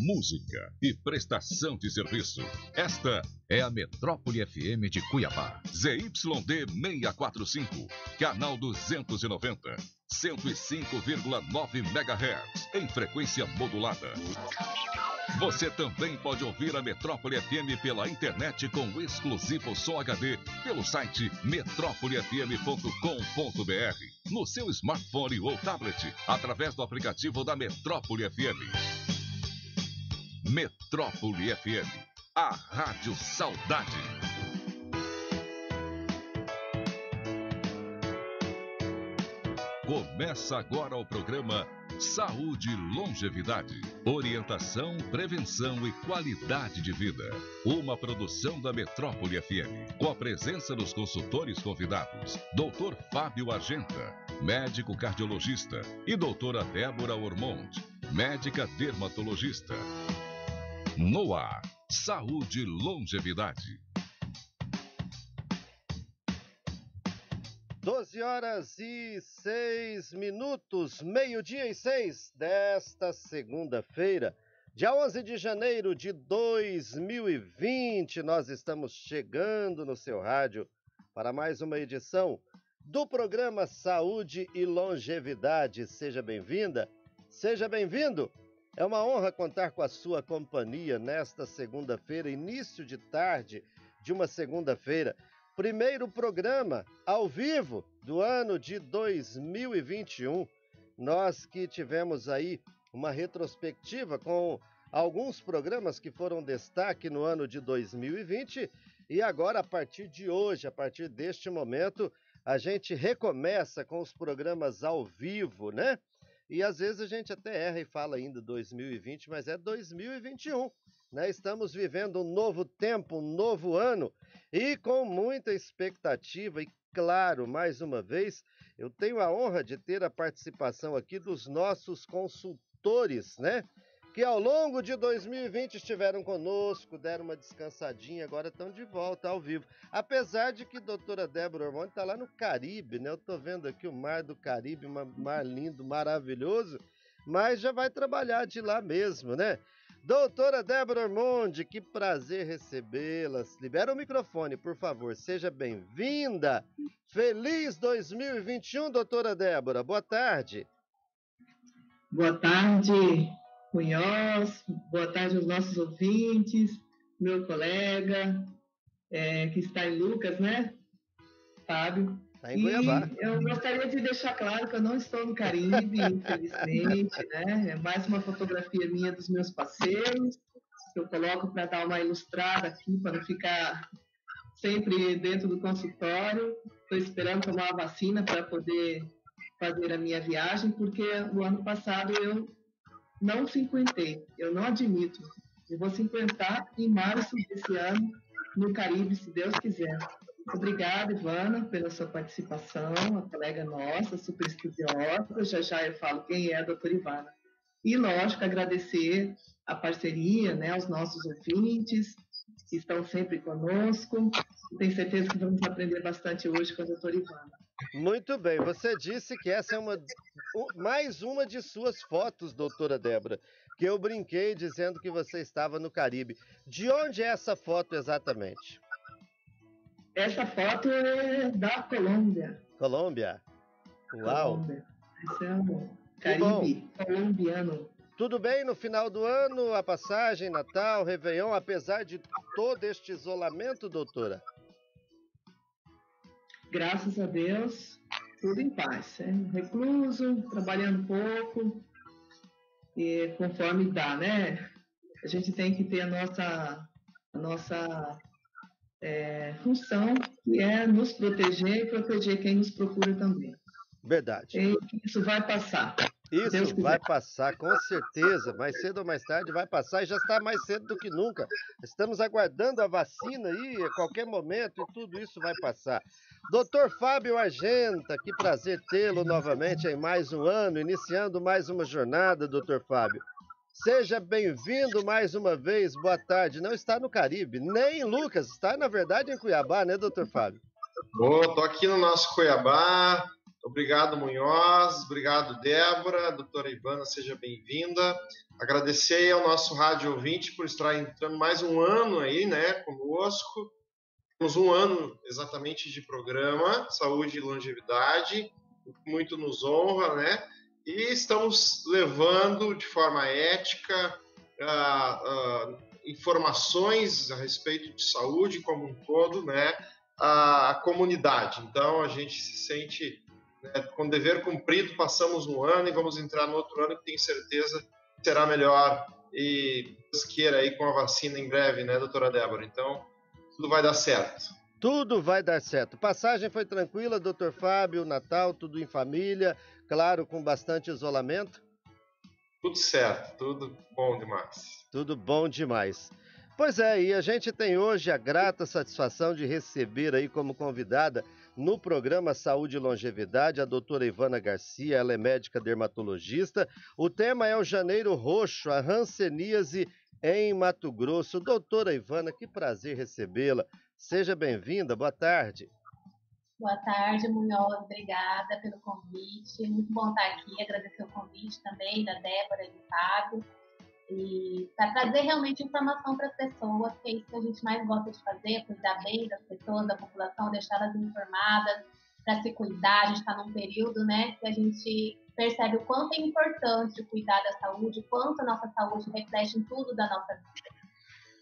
música e prestação de serviço. Esta é a Metrópole FM de Cuiabá. ZYD 645, canal 290, 105,9 MHz, em frequência modulada. Você também pode ouvir a Metrópole FM pela internet com exclusivo som HD pelo site metrópolefm.com.br, no seu smartphone ou tablet, através do aplicativo da Metrópole FM. Metrópole FM, a Rádio Saudade. Começa agora o programa Saúde e Longevidade. Orientação, prevenção e qualidade de vida. Uma produção da Metrópole FM. Com a presença dos consultores convidados: Dr. Fábio Argenta, médico cardiologista, e doutora Débora Ormond, médica dermatologista. No ar, saúde e longevidade. 12 horas e 6 minutos, meio-dia e 6 desta segunda-feira, dia 11 de janeiro de 2020. Nós estamos chegando no seu rádio para mais uma edição do programa Saúde e Longevidade. Seja bem-vinda, seja bem-vindo. É uma honra contar com a sua companhia nesta segunda-feira, início de tarde de uma segunda-feira. Primeiro programa ao vivo do ano de 2021. Nós que tivemos aí uma retrospectiva com alguns programas que foram destaque no ano de 2020 e agora a partir de hoje, a partir deste momento, a gente recomeça com os programas ao vivo, né? E às vezes a gente até erra e fala ainda 2020, mas é 2021. Né? Estamos vivendo um novo tempo, um novo ano e com muita expectativa. E claro, mais uma vez, eu tenho a honra de ter a participação aqui dos nossos consultores, né? Que ao longo de 2020 estiveram conosco, deram uma descansadinha, agora estão de volta ao vivo. Apesar de que a doutora Débora Ormonde está lá no Caribe, né? Eu estou vendo aqui o mar do Caribe, um mar lindo, maravilhoso, mas já vai trabalhar de lá mesmo, né? Doutora Débora Ormonde, que prazer recebê-la. Libera o microfone, por favor. Seja bem-vinda. Feliz 2021, doutora Débora. Boa tarde. Boa tarde. Munhoz, boa tarde aos nossos ouvintes, meu colega, é, que está em Lucas, né? Fábio. Está em Cuiabá. E eu gostaria de deixar claro que eu não estou no Caribe, infelizmente, né? É mais uma fotografia minha dos meus passeios, que eu coloco para dar uma ilustrada aqui, para não ficar sempre dentro do consultório. Estou esperando tomar a vacina para poder fazer a minha viagem, porque o ano passado eu não cinquentei, eu não admito. Eu vou cinquentar em março desse ano no Caribe, se Deus quiser. Obrigada, Ivana, pela sua participação, a colega nossa, super estudiosa. Já já eu falo quem é a doutora Ivana. E, lógico, agradecer a parceria, né, aos nossos ouvintes, que estão sempre conosco. Tenho certeza que vamos aprender bastante hoje com a doutora Ivana. Muito bem, você disse que essa é uma, mais uma de suas fotos, doutora Débora, que eu brinquei dizendo que você estava no Caribe. De onde é essa foto exatamente? Essa foto é da Colômbia. Colômbia? Uau! Colômbia. Esse é o Caribe colombiano. Tudo bem no final do ano, a passagem, Natal, Réveillon, apesar de todo este isolamento, doutora? Graças a Deus, tudo em paz. Né? Recluso, trabalhando pouco, e conforme dá, né? A gente tem que ter a nossa, a nossa é, função, que é nos proteger e proteger quem nos procura também. Verdade. E isso vai passar. Isso vai passar, com certeza. Mais cedo ou mais tarde vai passar e já está mais cedo do que nunca. Estamos aguardando a vacina aí, a qualquer momento, e tudo isso vai passar. Doutor Fábio Argenta, que prazer tê-lo novamente em mais um ano, iniciando mais uma jornada, doutor Fábio. Seja bem-vindo mais uma vez, boa tarde. Não está no Caribe, nem em Lucas, está na verdade em Cuiabá, né, doutor Fábio? Bom, tô aqui no nosso Cuiabá, Obrigado, Munhoz. Obrigado, Débora. Doutora Ivana, seja bem-vinda. Agradecer ao nosso rádio ouvinte por estar entrando mais um ano aí, né, conosco. Temos um ano exatamente de programa, saúde e longevidade, muito nos honra, né? E estamos levando de forma ética uh, uh, informações a respeito de saúde como um todo, né? A, comunidade. Então a gente se sente né, com dever cumprido. Passamos um ano e vamos entrar no outro ano que tenho certeza será melhor e queira aí com a vacina em breve, né, doutora Débora? Então, tudo vai dar certo. Tudo vai dar certo. Passagem foi tranquila, doutor Fábio, Natal, tudo em família, claro, com bastante isolamento? Tudo certo, tudo bom demais. Tudo bom demais. Pois é, e a gente tem hoje a grata satisfação de receber aí como convidada no programa Saúde e Longevidade, a doutora Ivana Garcia, ela é médica dermatologista. O tema é o Janeiro Roxo, a Hanseníase em Mato Grosso. Doutora Ivana, que prazer recebê-la. Seja bem-vinda, boa tarde. Boa tarde, Munhoz, obrigada pelo convite. Muito bom estar aqui, agradecer o convite também da Débora e do Fábio e para trazer realmente informação para as pessoas, que é isso que a gente mais gosta de fazer, cuidar bem das pessoas, da população, deixá-las informadas, para se cuidar. A gente está num período, né, que a gente percebe o quanto é importante cuidar da saúde, o quanto a nossa saúde reflete em tudo da nossa vida.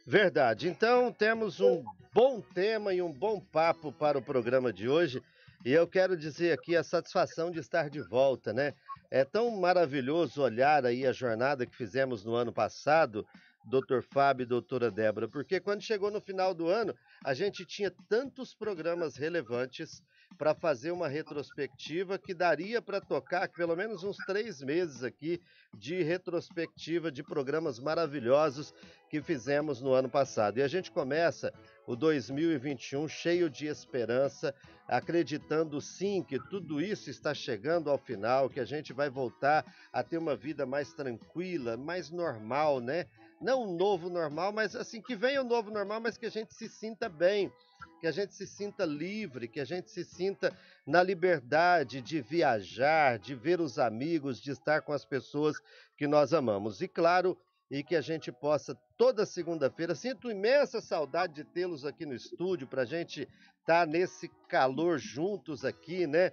Verdade. Então temos um bom tema e um bom papo para o programa de hoje. E eu quero dizer aqui a satisfação de estar de volta, né? É tão maravilhoso olhar aí a jornada que fizemos no ano passado, Dr. Fábio e doutora Débora, porque quando chegou no final do ano, a gente tinha tantos programas relevantes para fazer uma retrospectiva que daria para tocar pelo menos uns três meses aqui de retrospectiva de programas maravilhosos que fizemos no ano passado. E a gente começa o 2021 cheio de esperança, acreditando sim que tudo isso está chegando ao final, que a gente vai voltar a ter uma vida mais tranquila, mais normal, né? Não um novo normal, mas assim, que venha o novo normal, mas que a gente se sinta bem, que a gente se sinta livre, que a gente se sinta na liberdade de viajar, de ver os amigos, de estar com as pessoas que nós amamos. E claro, e que a gente possa toda segunda-feira. Sinto imensa saudade de tê-los aqui no estúdio para a gente estar tá nesse calor juntos aqui, né?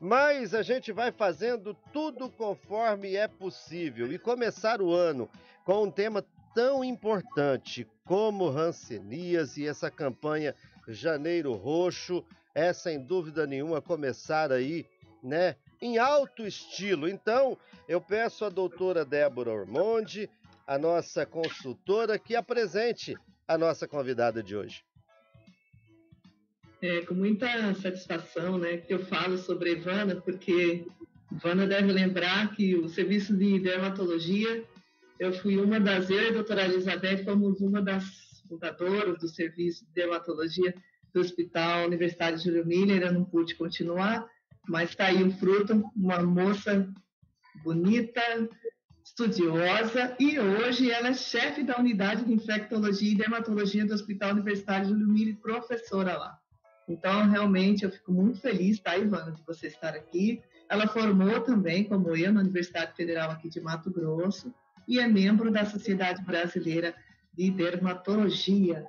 Mas a gente vai fazendo tudo conforme é possível e começar o ano com um tema tão importante como Rancenias e essa campanha Janeiro Roxo é sem dúvida nenhuma começar aí, né, em alto estilo. Então, eu peço à doutora Débora Ormonde, a nossa consultora, que apresente a nossa convidada de hoje. É com muita satisfação né, que eu falo sobre Ivana, porque Ivana deve lembrar que o serviço de dermatologia, eu fui uma das, eu e a doutora Elizabeth fomos uma das fundadoras do serviço de dermatologia do Hospital Universitário Júlio Miller, eu não pude continuar, mas está aí um fruto, uma moça bonita, estudiosa e hoje ela é chefe da unidade de infectologia e dermatologia do Hospital Universitário Júlio Mille, professora lá. Então, realmente, eu fico muito feliz, tá, Ivana, de você estar aqui. Ela formou também, como eu, na Universidade Federal aqui de Mato Grosso e é membro da Sociedade Brasileira de Dermatologia.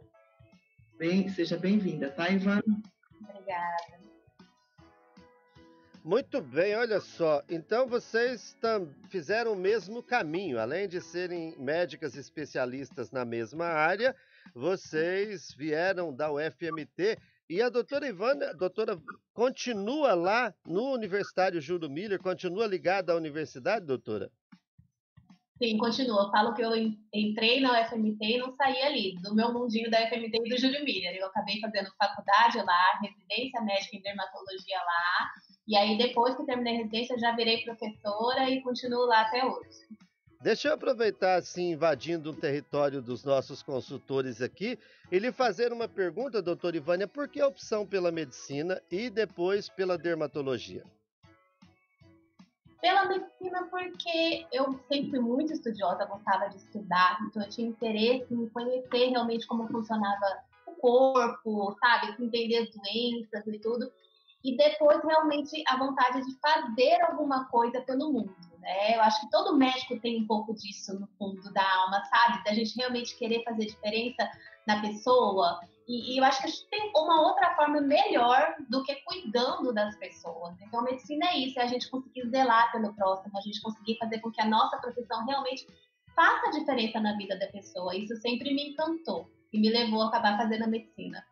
Bem, seja bem-vinda, tá, Ivana? Obrigada. Muito bem, olha só. Então vocês fizeram o mesmo caminho. Além de serem médicas especialistas na mesma área, vocês vieram da UFMT. E a doutora Ivana, a doutora, continua lá no Universitário Júlio Miller? Continua ligada à universidade, doutora? Sim, continua. Falo que eu entrei na UFMT e não saí ali, do meu mundinho da UFMT e do Júlio Miller. Eu acabei fazendo faculdade lá, residência médica em dermatologia lá, e aí, depois que terminei a residência, já virei professora e continuo lá até hoje. Deixa eu aproveitar, assim, invadindo o território dos nossos consultores aqui, e lhe fazer uma pergunta, doutora Ivânia, por que a opção pela medicina e depois pela dermatologia? Pela medicina, porque eu sempre fui muito estudiosa, gostava de estudar, então eu tinha interesse em conhecer realmente como funcionava o corpo, sabe? Entender as doenças e tudo. e depois realmente a vontade de fazer alguma coisa pelo mundo. Né? Eu acho que todo médico tem um pouco disso no fundo da alma, sabe? Da gente realmente querer fazer diferença na pessoa. E, e eu acho que a gente tem uma outra forma melhor do que cuidando das pessoas. Então, a medicina é isso, é a gente conseguir zelar pelo próximo, a gente conseguir fazer com que a nossa profissão realmente faça diferença na vida da pessoa. Isso sempre me encantou e me levou a acabar fazendo a medicina.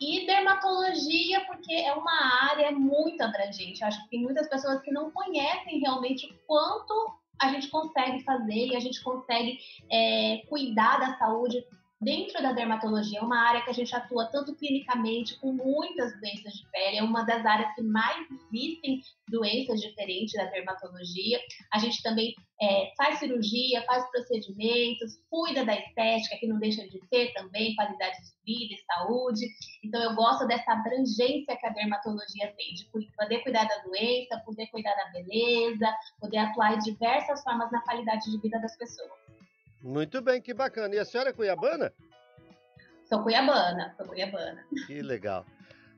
E dermatologia, porque é uma área muito abrangente. Eu acho que tem muitas pessoas que não conhecem realmente o quanto a gente consegue fazer e a gente consegue é, cuidar da saúde Dentro da dermatologia, é uma área que a gente atua tanto clinicamente, com muitas doenças de pele, é uma das áreas que mais existem doenças diferentes da dermatologia. A gente também é, faz cirurgia, faz procedimentos, cuida da estética, que não deixa de ser também qualidade de vida e saúde. Então, eu gosto dessa abrangência que a dermatologia tem, de poder cuidar da doença, poder cuidar da beleza, poder atuar de diversas formas na qualidade de vida das pessoas. Muito bem, que bacana. E a senhora é cuiabana? Sou cuiabana, sou cuiabana. Que legal.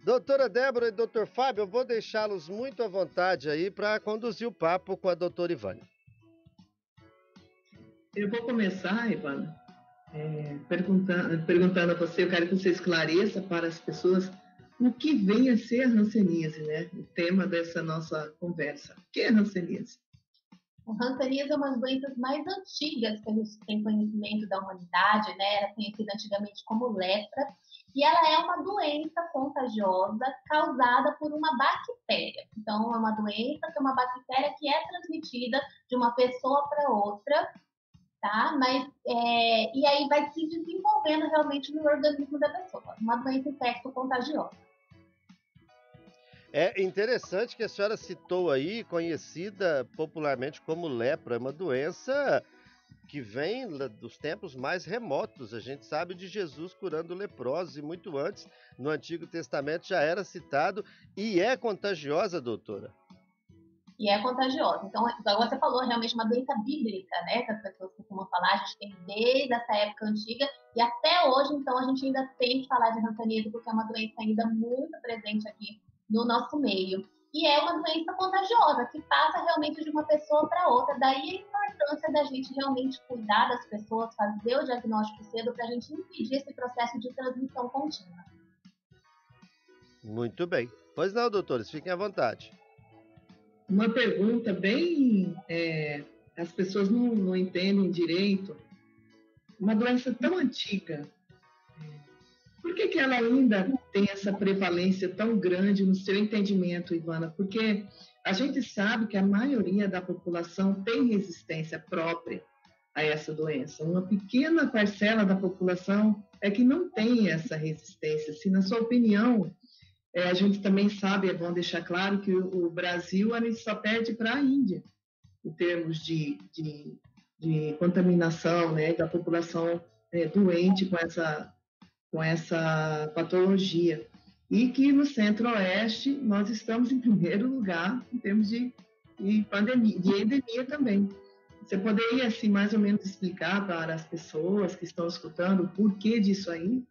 Doutora Débora e doutor Fábio, eu vou deixá-los muito à vontade aí para conduzir o papo com a doutora Ivane. Eu vou começar, Ivana, é, perguntando, perguntando a você, eu quero que você esclareça para as pessoas o que vem a ser a hanseníase, né? O tema dessa nossa conversa. O que é hanseníase? O hanseníase é uma das doenças mais antigas que a gente tem conhecimento da humanidade, né? Era conhecida antigamente como lepra, e ela é uma doença contagiosa causada por uma bactéria. Então, é uma doença que é uma bactéria que é transmitida de uma pessoa para outra, tá? Mas, é, e aí vai se desenvolvendo realmente no organismo da pessoa. Uma doença infecto-contagiosa. É interessante que a senhora citou aí, conhecida popularmente como lepra, é uma doença que vem dos tempos mais remotos. A gente sabe de Jesus curando leprosos e muito antes, no Antigo Testamento, já era citado e é contagiosa, doutora. E é contagiosa. Então, igual você falou, realmente uma doença bíblica, né? Que as pessoas costumam falar, a gente tem desde essa época antiga e até hoje, então, a gente ainda tem que falar de rancenismo, porque é uma doença ainda muito presente aqui no nosso meio. E é uma doença contagiosa, que passa realmente de uma pessoa para outra. Daí a importância da gente realmente cuidar das pessoas, fazer o diagnóstico cedo para a gente impedir esse processo de transmissão contínua. Muito bem. Pois não, doutores, fiquem à vontade. Uma pergunta bem. É, as pessoas não, não entendem direito. Uma doença tão antiga, por que, que ela ainda tem essa prevalência tão grande no seu entendimento, Ivana? Porque a gente sabe que a maioria da população tem resistência própria a essa doença. Uma pequena parcela da população é que não tem essa resistência. Se, na sua opinião, é, a gente também sabe, é bom deixar claro que o, Brasil a gente só perde para a Índia em termos de, de, de contaminação né, da população é, doente com essa com essa patologia. E que no Centro-Oeste nós estamos em primeiro lugar em termos de, de pandemia, de endemia também. Você poderia, assim, mais ou menos explicar para as pessoas que estão escutando o porquê disso aí?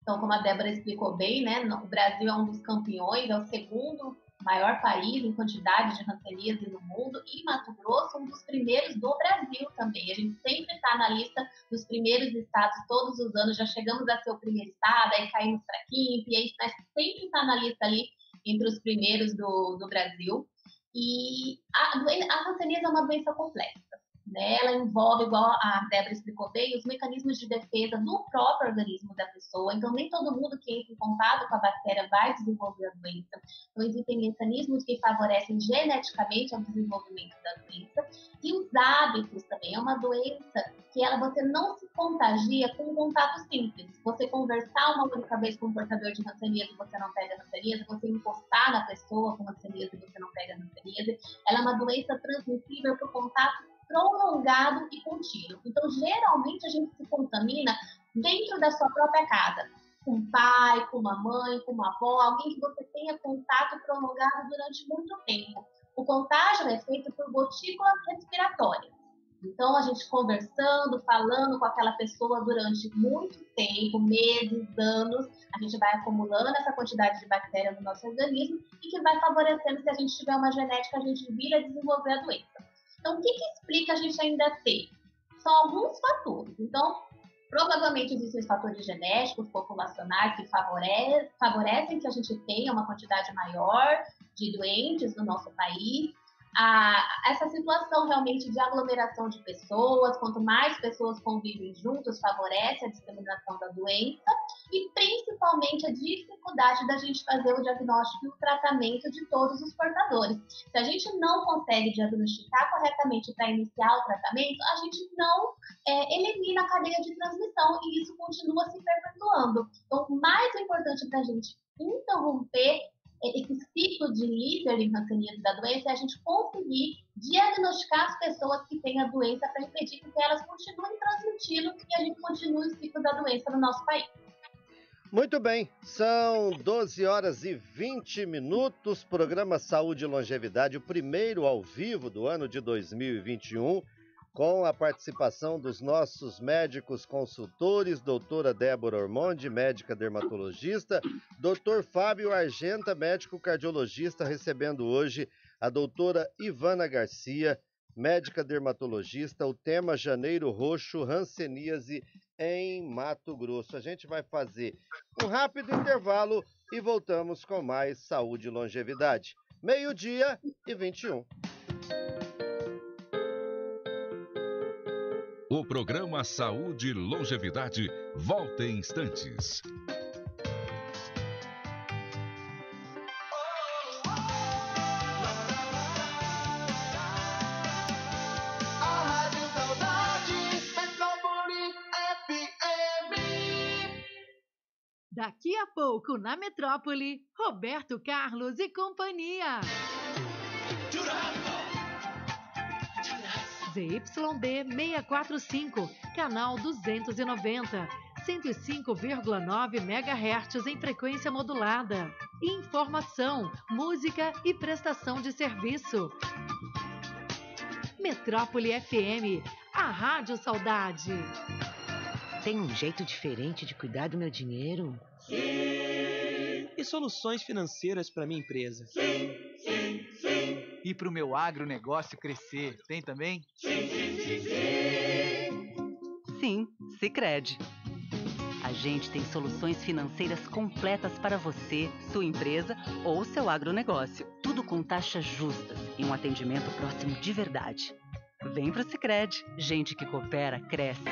Então, como a Débora explicou bem, né, o Brasil é um dos campeões, é o segundo maior país em quantidade de ranceníase no mundo, e Mato Grosso um dos primeiros do Brasil também. A gente sempre está na lista dos primeiros estados todos os anos, já chegamos a ser o primeiro estado, aí caímos para quinto, e a gente sempre está na lista ali entre os primeiros do, do Brasil. E a, a é uma doença complexa. Né? Ela envolve, igual a Débora explicou bem, os mecanismos de defesa do próprio organismo da pessoa. Então, nem todo mundo que entra em contato com a bactéria vai desenvolver a doença. Então, existem mecanismos que favorecem geneticamente o desenvolvimento da doença. E os hábitos também. É uma doença que ela, você não se contagia com um contato simples. Você conversar uma única vez com um portador de hanseníase você não pega hanseníase, você encostar na pessoa com hanseníase você não pega hanseníase. Ela é uma doença transmissível por contato prolongado e contínuo. Então, geralmente, a gente se contamina dentro da sua própria casa, com um pai, com uma mãe, com uma avó, alguém que você tenha contato prolongado durante muito tempo. O contágio é feito por gotículas respiratórias. Então, a gente conversando, falando com aquela pessoa durante muito tempo, meses, anos, a gente vai acumulando essa quantidade de bactéria no nosso organismo e que vai favorecendo, se a gente tiver uma genética, a gente vira desenvolver a doença. Então, o que, que explica a gente ainda ter? São alguns fatores. Então, provavelmente existem fatores genéticos, populacionais, que favorecem, favorecem que a gente tenha uma quantidade maior de doentes no nosso país a, essa situação realmente de aglomeração de pessoas, quanto mais pessoas convivem juntas, favorece a disseminação da doença e principalmente a dificuldade da gente fazer o diagnóstico e o tratamento de todos os portadores. Se a gente não consegue diagnosticar corretamente para iniciar o tratamento, a gente não é, elimina a cadeia de transmissão e isso continua se perpetuando. Então, o mais importante para a gente interromper esse ciclo de líder hanseníase da doença é a gente conseguir diagnosticar as pessoas que têm a doença para impedir que elas continuem transmitindo e a gente continue o ciclo da doença no nosso país. Muito bem, são 12 horas e 20 minutos, programa Saúde e Longevidade, o primeiro ao vivo do ano de 2021 com a participação dos nossos médicos consultores, doutora Débora Ormonde, médica dermatologista, doutor Fábio Argenta, médico cardiologista, recebendo hoje a doutora Ivana Garcia, médica dermatologista, o tema Janeiro Roxo, Hanseníase em Mato Grosso. A gente vai fazer um rápido intervalo e voltamos com mais saúde e longevidade. Meio-dia e 21. O programa Saúde e Longevidade volta em instantes. Daqui a pouco na Metrópole, Roberto Carlos e companhia. ZYD 645, canal 290, 105,9 MHz em frequência modulada. Informação, música e prestação de serviço. Metrópole FM, a Rádio Saudade. Tem um jeito diferente de cuidar do meu dinheiro? Sim. E soluções financeiras para minha empresa? Sim, sim, sim. E para o meu agronegócio crescer, tem também? Sim, sim, sim, sim. Sim, Sicredi. A gente tem soluções financeiras completas para você, sua empresa ou seu agronegócio. Tudo com taxas justas e um atendimento próximo de verdade. Vem pro Sicredi. Gente que coopera cresce.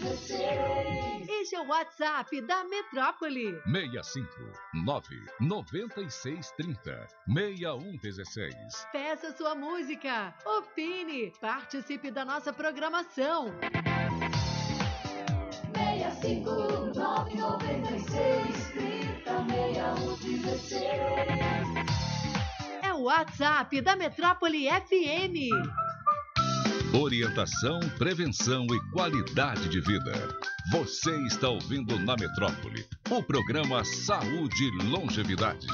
6596 É o WhatsApp da Metrópole. 659 9630 6116. Peça sua música, opine, participe da nossa programação. 659 96 30 6116 é o WhatsApp da Metrópole FM. Orientação, prevenção e qualidade de vida. Você está ouvindo na Metrópole o programa Saúde e Longevidade.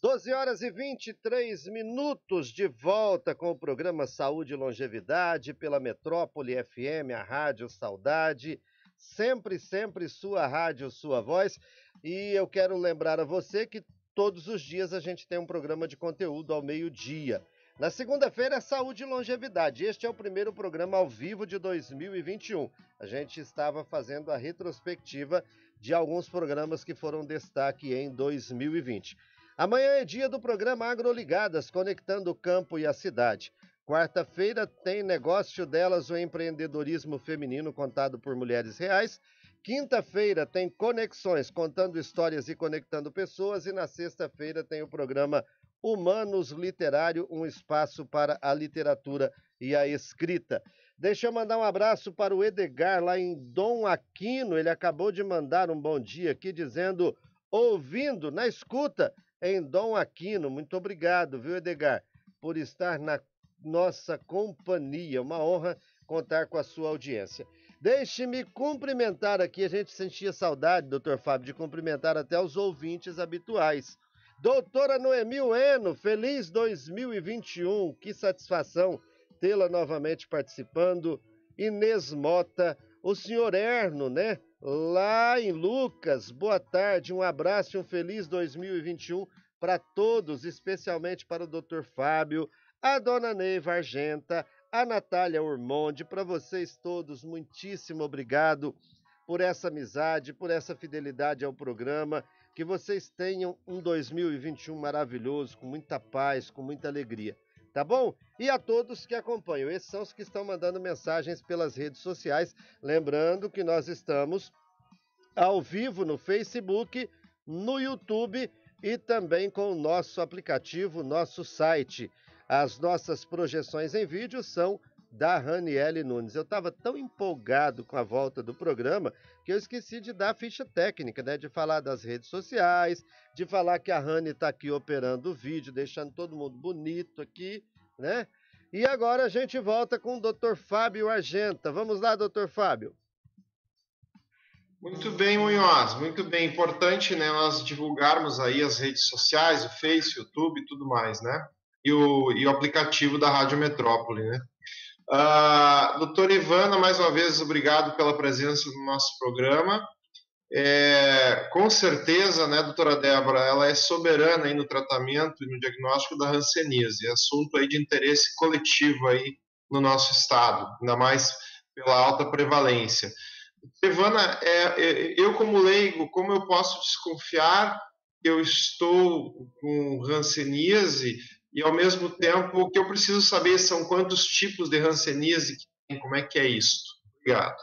12 horas e 23 minutos de volta com o programa Saúde e Longevidade pela Metrópole FM, a Rádio Saudade. Sempre, sempre sua rádio, sua voz. E eu quero lembrar a você que Todos os dias a gente tem um programa de conteúdo ao meio-dia. Na segunda-feira Saúde e Longevidade. Este é o primeiro programa ao vivo de 2021. A gente estava fazendo a retrospectiva de alguns programas que foram destaque em 2020. Amanhã é dia do programa Agroligadas, conectando o campo e a cidade. Quarta-feira tem negócio delas, o empreendedorismo feminino contado por mulheres reais. Quinta-feira tem Conexões, contando histórias e conectando pessoas. E na sexta-feira tem o programa Humanos Literário, um espaço para a literatura e a escrita. Deixa eu mandar um abraço para o Edgar, lá em Dom Aquino. Ele acabou de mandar um bom dia aqui, dizendo, ouvindo, na escuta, em Dom Aquino. Muito obrigado, viu, Edgar, por estar na nossa companhia. Uma honra contar com a sua audiência. Deixe-me cumprimentar aqui, a gente sentia saudade, doutor Fábio, de cumprimentar até os ouvintes habituais. Doutora Noemi Ueno, feliz 2021, que satisfação tê-la novamente participando. Inês Mota, o senhor Erno, né? Lá em Lucas, boa tarde, um abraço e um feliz 2021 para todos, especialmente para o doutor Fábio, a dona Neiva Argenta, a Natália Ormonde, para vocês todos, muitíssimo obrigado por essa amizade, por essa fidelidade ao programa. Que vocês tenham um 2021 maravilhoso, com muita paz, com muita alegria. Tá bom? E a todos que acompanham, esses são os que estão mandando mensagens pelas redes sociais. Lembrando que nós estamos ao vivo no Facebook, no YouTube e também com o nosso aplicativo, nosso site. As nossas projeções em vídeo são da Raniele Nunes. Eu estava tão empolgado com a volta do programa que eu esqueci de dar a ficha técnica, né? De falar das redes sociais, de falar que a Rani está aqui operando o vídeo, deixando todo mundo bonito aqui, né? E agora a gente volta com o Dr. Fábio Argenta. Vamos lá, Dr. Fábio. Muito bem, Munhoz, muito bem. Importante né, nós divulgarmos aí as redes sociais, o Face, o YouTube e tudo mais, né? e o, e o aplicativo da Rádio Metrópole, né? Uh, doutora Ivana, mais uma vez, obrigado pela presença no nosso programa. É, com certeza, né, doutora Débora, ela é soberana aí no tratamento e no diagnóstico da hanseníase, é assunto aí de interesse coletivo aí no nosso estado, ainda mais pela alta prevalência. Ivana, é, é, eu como leigo, como eu posso desconfiar que eu estou com hanseníase e ao mesmo tempo o que eu preciso saber são quantos tipos de hanseníase que tem, como é que é isso. Obrigado.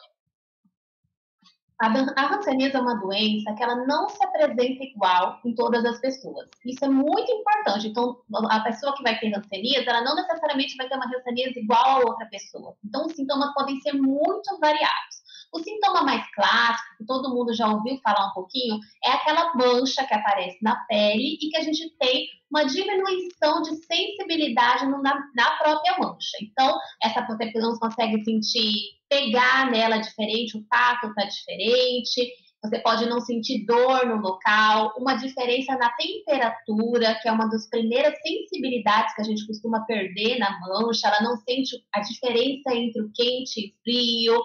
A hanseníase é uma doença que ela não se apresenta igual em todas as pessoas. Isso é muito importante. Então, a pessoa que vai ter hanseníase, ela não necessariamente vai ter uma hanseníase igual a outra pessoa. Então, os sintomas podem ser muito variados. O sintoma mais clássico, que todo mundo já ouviu falar um pouquinho, é aquela mancha que aparece na pele e que a gente tem uma diminuição de sensibilidade na, na própria mancha. Então, essa você não consegue sentir pegar nela diferente, o tato está diferente, você pode não sentir dor no local, uma diferença na temperatura, que é uma das primeiras sensibilidades que a gente costuma perder na mancha, ela não sente a diferença entre o quente e frio.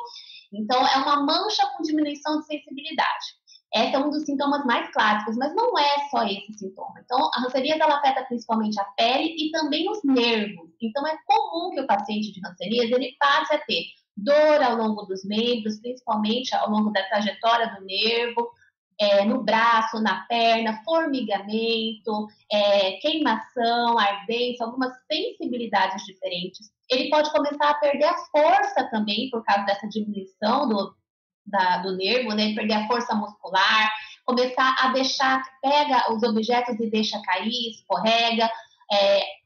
Então, é uma mancha com diminuição de sensibilidade. Esse é um dos sintomas mais clássicos, mas não é só esse sintoma. Então, a hanseníase ela afeta principalmente a pele e também os nervos. Então, é comum que o paciente de hanseníase ele passe a ter dor ao longo dos membros, principalmente ao longo da trajetória do nervo, é, no braço, na perna, formigamento, é, queimação, ardência, algumas sensibilidades diferentes. Ele pode começar a perder a força também por causa dessa diminuição do, da, do nervo, né? Perder a força muscular, começar a deixar, pega os objetos e deixa cair, escorrega. É,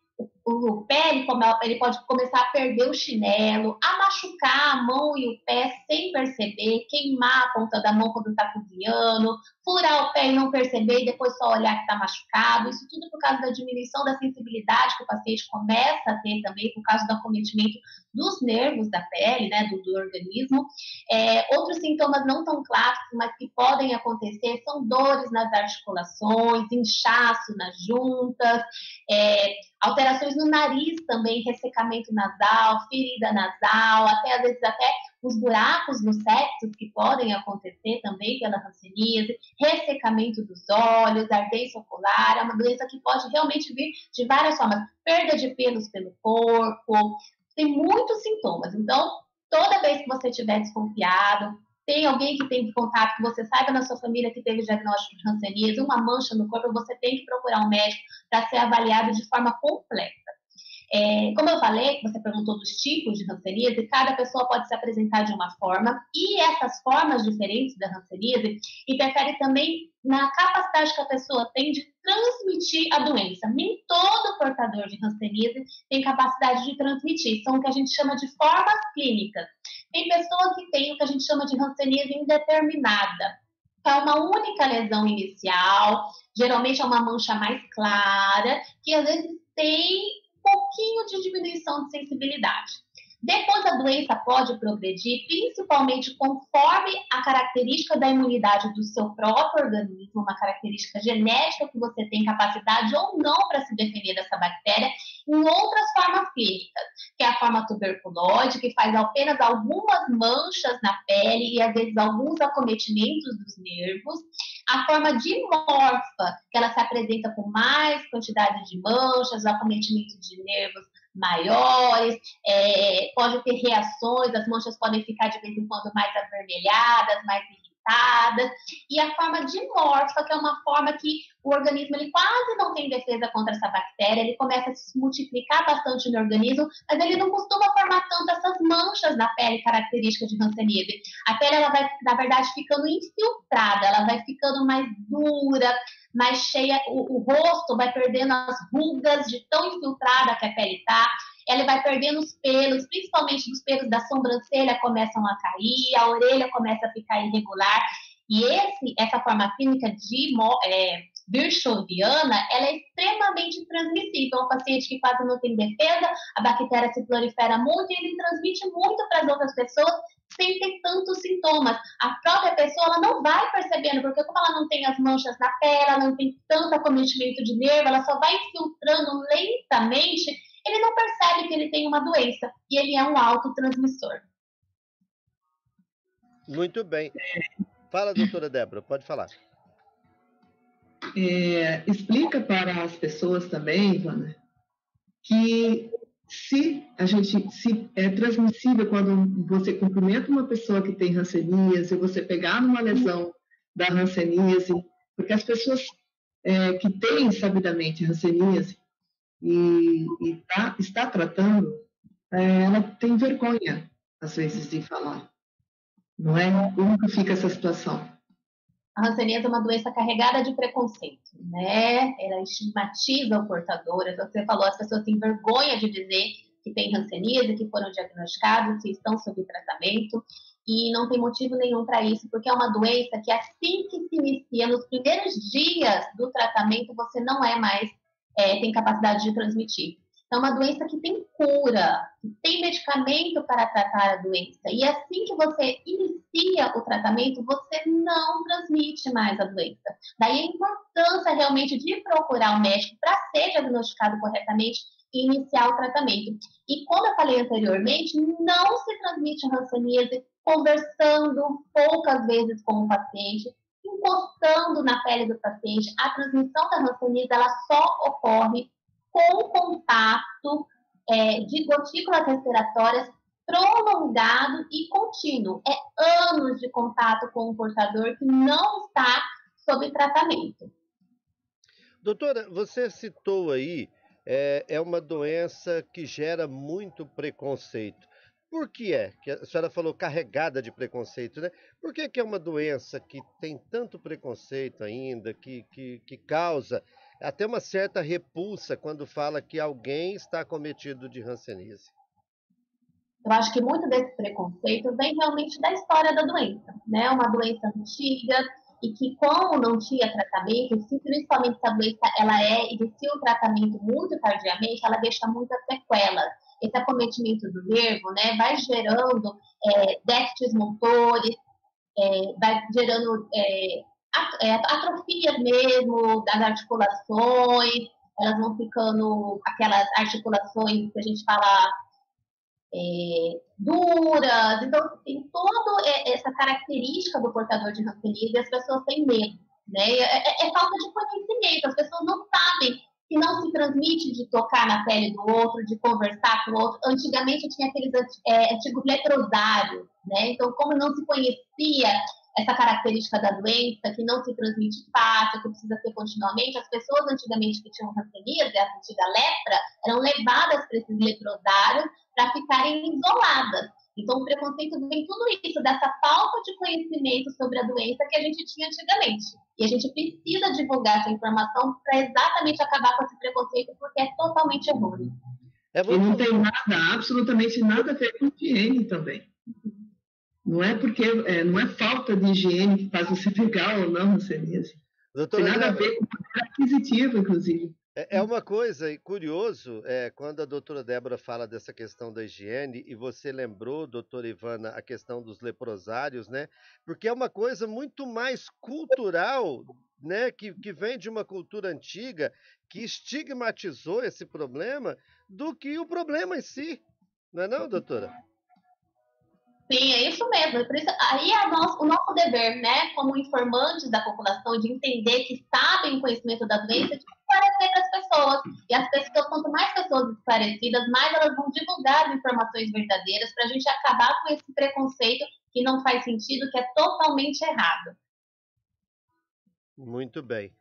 o pé ele, ele pode começar a perder o chinelo, a machucar a mão e o pé sem perceber, queimar a ponta da mão quando está cozinhando, furar o pé e não perceber e depois só olhar que está machucado. Isso tudo por causa da diminuição da sensibilidade que o paciente começa a ter também por causa do acometimento dos nervos da pele, né, do, do organismo. É, outros sintomas não tão clássicos, mas que podem acontecer, são dores nas articulações, inchaço nas juntas, é, alterações no nariz também, ressecamento nasal, ferida nasal, até às vezes até os buracos nos septos que podem acontecer também pela hanseníase, ressecamento dos olhos, ardência ocular, é uma doença que pode realmente vir de várias formas, perda de pelos pelo corpo, tem muitos sintomas. Então, toda vez que você estiver desconfiado, tem alguém que tem contato, que você saiba na sua família que teve diagnóstico de hanseníase, uma mancha no corpo, você tem que procurar um médico para ser avaliado de forma completa. É, como eu falei, você perguntou dos tipos de hanseníase, cada pessoa pode se apresentar de uma forma, e essas formas diferentes da hanseníase interferem também na capacidade que a pessoa tem de transmitir a doença. Nem todo portador de hanseníase tem capacidade de transmitir, são o que a gente chama de formas clínicas. Tem pessoa que tem o que a gente chama de hanseníase indeterminada, é uma única lesão inicial, geralmente é uma mancha mais clara, que às vezes tem pouquinho de diminuição de sensibilidade. Depois a doença pode progredir, principalmente conforme a característica da imunidade do seu próprio organismo, uma característica genética que você tem capacidade ou não para se defender dessa bactéria, em outras formas clínicas, que é a forma tuberculose, que faz apenas algumas manchas na pele e às vezes alguns acometimentos dos nervos, a forma dimorfa, que ela se apresenta com mais quantidade de manchas, acometimento de nervos maiores, é, pode ter reações, as manchas podem ficar de vez em quando mais avermelhadas, mais e a forma dimorfa, que é uma forma que o organismo ele quase não tem defesa contra essa bactéria, ele começa a se multiplicar bastante no organismo, mas ele não costuma formar tanto essas manchas na pele características de Hanseníase. A pele ela vai, na verdade, ficando infiltrada, ela vai ficando mais dura, mais cheia, o, o rosto vai perdendo as rugas de tão infiltrada que a pele está, ela vai perdendo os pelos, principalmente os pelos da sobrancelha começam a cair, a orelha começa a ficar irregular, e esse, essa forma clínica de é, Birschoviana, ela é extremamente transmissível. Um paciente que quase não tem defesa, a bactéria se prolifera muito e ele transmite muito para as outras pessoas sem ter tantos sintomas. A própria pessoa ela não vai percebendo, porque como ela não tem as manchas na pele, ela não tem tanto acometimento de nervo, ela só vai filtrando lentamente, ele não percebe que ele tem uma doença e ele é um autotransmissor. Muito bem. Fala, doutora Débora, pode falar. É, explica para as pessoas também, Ivana, que se a gente se é transmissível quando você cumprimenta uma pessoa que tem hanseníase, você pegar numa lesão da hanseníase, porque as pessoas é, que têm sabidamente hanseníase e, e tá, está tratando, é, ela tem vergonha às vezes de falar, não é? Como que fica essa situação? A hanseníase é uma doença carregada de preconceito, né? Ela estigmatiza o portador. Você falou, as pessoas têm vergonha de dizer que têm hanseníase, que foram diagnosticados, que estão sob tratamento, e não tem motivo nenhum para isso, porque é uma doença que assim que se inicia, nos primeiros dias do tratamento, você não é mais, é, tem capacidade de transmitir. É uma doença que tem cura, que tem medicamento para tratar a doença. E assim que você inicia o tratamento, você não transmite mais a doença. Daí a importância realmente de procurar o médico para ser diagnosticado corretamente e iniciar o tratamento. E como eu falei anteriormente, não se transmite a hanseníase conversando poucas vezes com o paciente, encostando na pele do paciente. A transmissão da hanseníase ela só ocorre com contato é, de gotículas respiratórias prolongado e contínuo. É anos de contato com o portador que não está sob tratamento. Doutora, você citou aí, é, é uma doença que gera muito preconceito. Por que é? Que a senhora falou carregada de preconceito, né? Por que, que é uma doença que tem tanto preconceito ainda, que, que, que causa até uma certa repulsa quando fala que alguém está cometido de hanseníase. Eu acho que muito desse preconceito vem realmente da história da doença, né? Uma doença antiga e que como não tinha tratamento, se principalmente se a doença ela é inicia o tratamento muito tardiamente, ela deixa muitas sequelas. Esse acometimento do nervo, né, vai gerando é, déficits motores, é, vai gerando é, é, atrofias mesmo das articulações, elas vão ficando aquelas articulações que a gente fala é, duras, então tem toda essa característica do portador de hanseníase e as pessoas têm medo, né? É, é, é, falta de conhecimento, as pessoas não sabem que não se transmite de tocar na pele do outro, de conversar com o outro. Antigamente tinha aqueles é, antigos leprosários, né? Então, como não se conhecia essa característica da doença que não se transmite fácil, que precisa ser continuamente. As pessoas antigamente que tinham hanseníase, a antiga lepra, eram levadas para esses leprosários para ficarem isoladas. Então, o preconceito vem tudo isso, dessa falta de conhecimento sobre a doença que a gente tinha antigamente. E a gente precisa divulgar essa informação para exatamente acabar com esse preconceito, porque é totalmente errôneo. É E não tem nada, absolutamente nada a ver com higiene também. Não é porque é, não é falta de higiene que faz você pegar ou não hanseníase. Doutora, tem nada a ver com poder aquisitivo, inclusive. É, é uma coisa curioso, é, quando a doutora Débora fala dessa questão da higiene, e você lembrou, doutora Ivana, a questão dos leprosários, né? Porque é uma coisa muito mais cultural, né? Que, que vem de uma cultura antiga, que estigmatizou esse problema, do que o problema em si. Não é não, doutora? Sim, é isso mesmo. Por isso, aí é nosso, o nosso dever, né, como informantes da população, de entender que sabem o conhecimento da doença, de esclarecer para as pessoas. E as pessoas, quanto mais pessoas esclarecidas, mais elas vão divulgar as informações verdadeiras para a gente acabar com esse preconceito que não faz sentido, que é totalmente errado. Muito bem.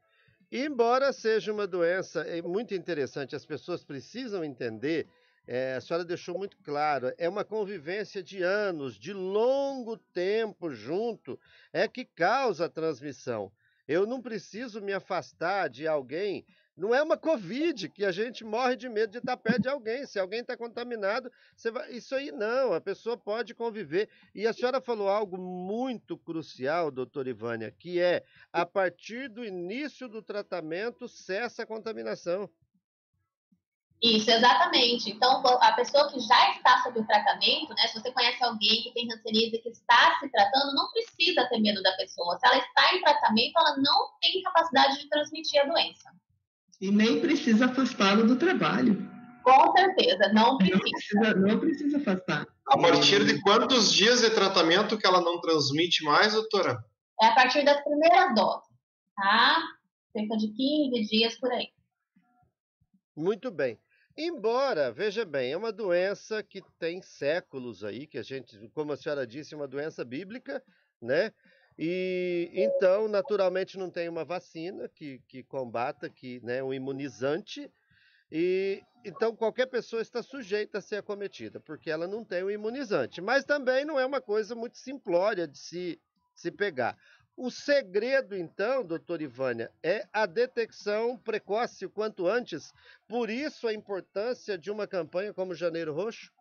Embora seja uma doença é muito interessante, as pessoas precisam entender é, a senhora deixou muito claro, é uma convivência de anos, de longo tempo junto, é que causa a transmissão. Eu não preciso me afastar de alguém. Não é uma Covid que a gente morre de medo de estar perto de alguém. Se alguém está contaminado, vai... isso aí não, a pessoa pode conviver. E a senhora falou algo muito crucial, doutora Ivânia, que é a partir do início do tratamento cessa a contaminação. Isso, exatamente. Então, a pessoa que já está sob o tratamento, né, se você conhece alguém que tem hanseníase e que está se tratando, não precisa ter medo da pessoa. Se ela está em tratamento, ela não tem capacidade de transmitir a doença. E nem precisa afastá-lo do trabalho. Com certeza, não precisa. Não precisa, não precisa afastar. A partir de quantos dias de tratamento que ela não transmite mais, doutora? É a partir das primeiras doses, tá? Cerca de 15 dias por aí. Muito bem. Embora, veja bem, é uma doença que tem séculos aí, que a gente, como a senhora disse, é uma doença bíblica, né? E então, naturalmente, não tem uma vacina que, que combata, que, né, um imunizante. E então qualquer pessoa está sujeita a ser acometida, porque ela não tem um imunizante. Mas também não é uma coisa muito simplória de se, se pegar. O segredo, então, doutora Ivânia, é a detecção precoce o quanto antes. Por isso a importância de uma campanha como Janeiro Roxo?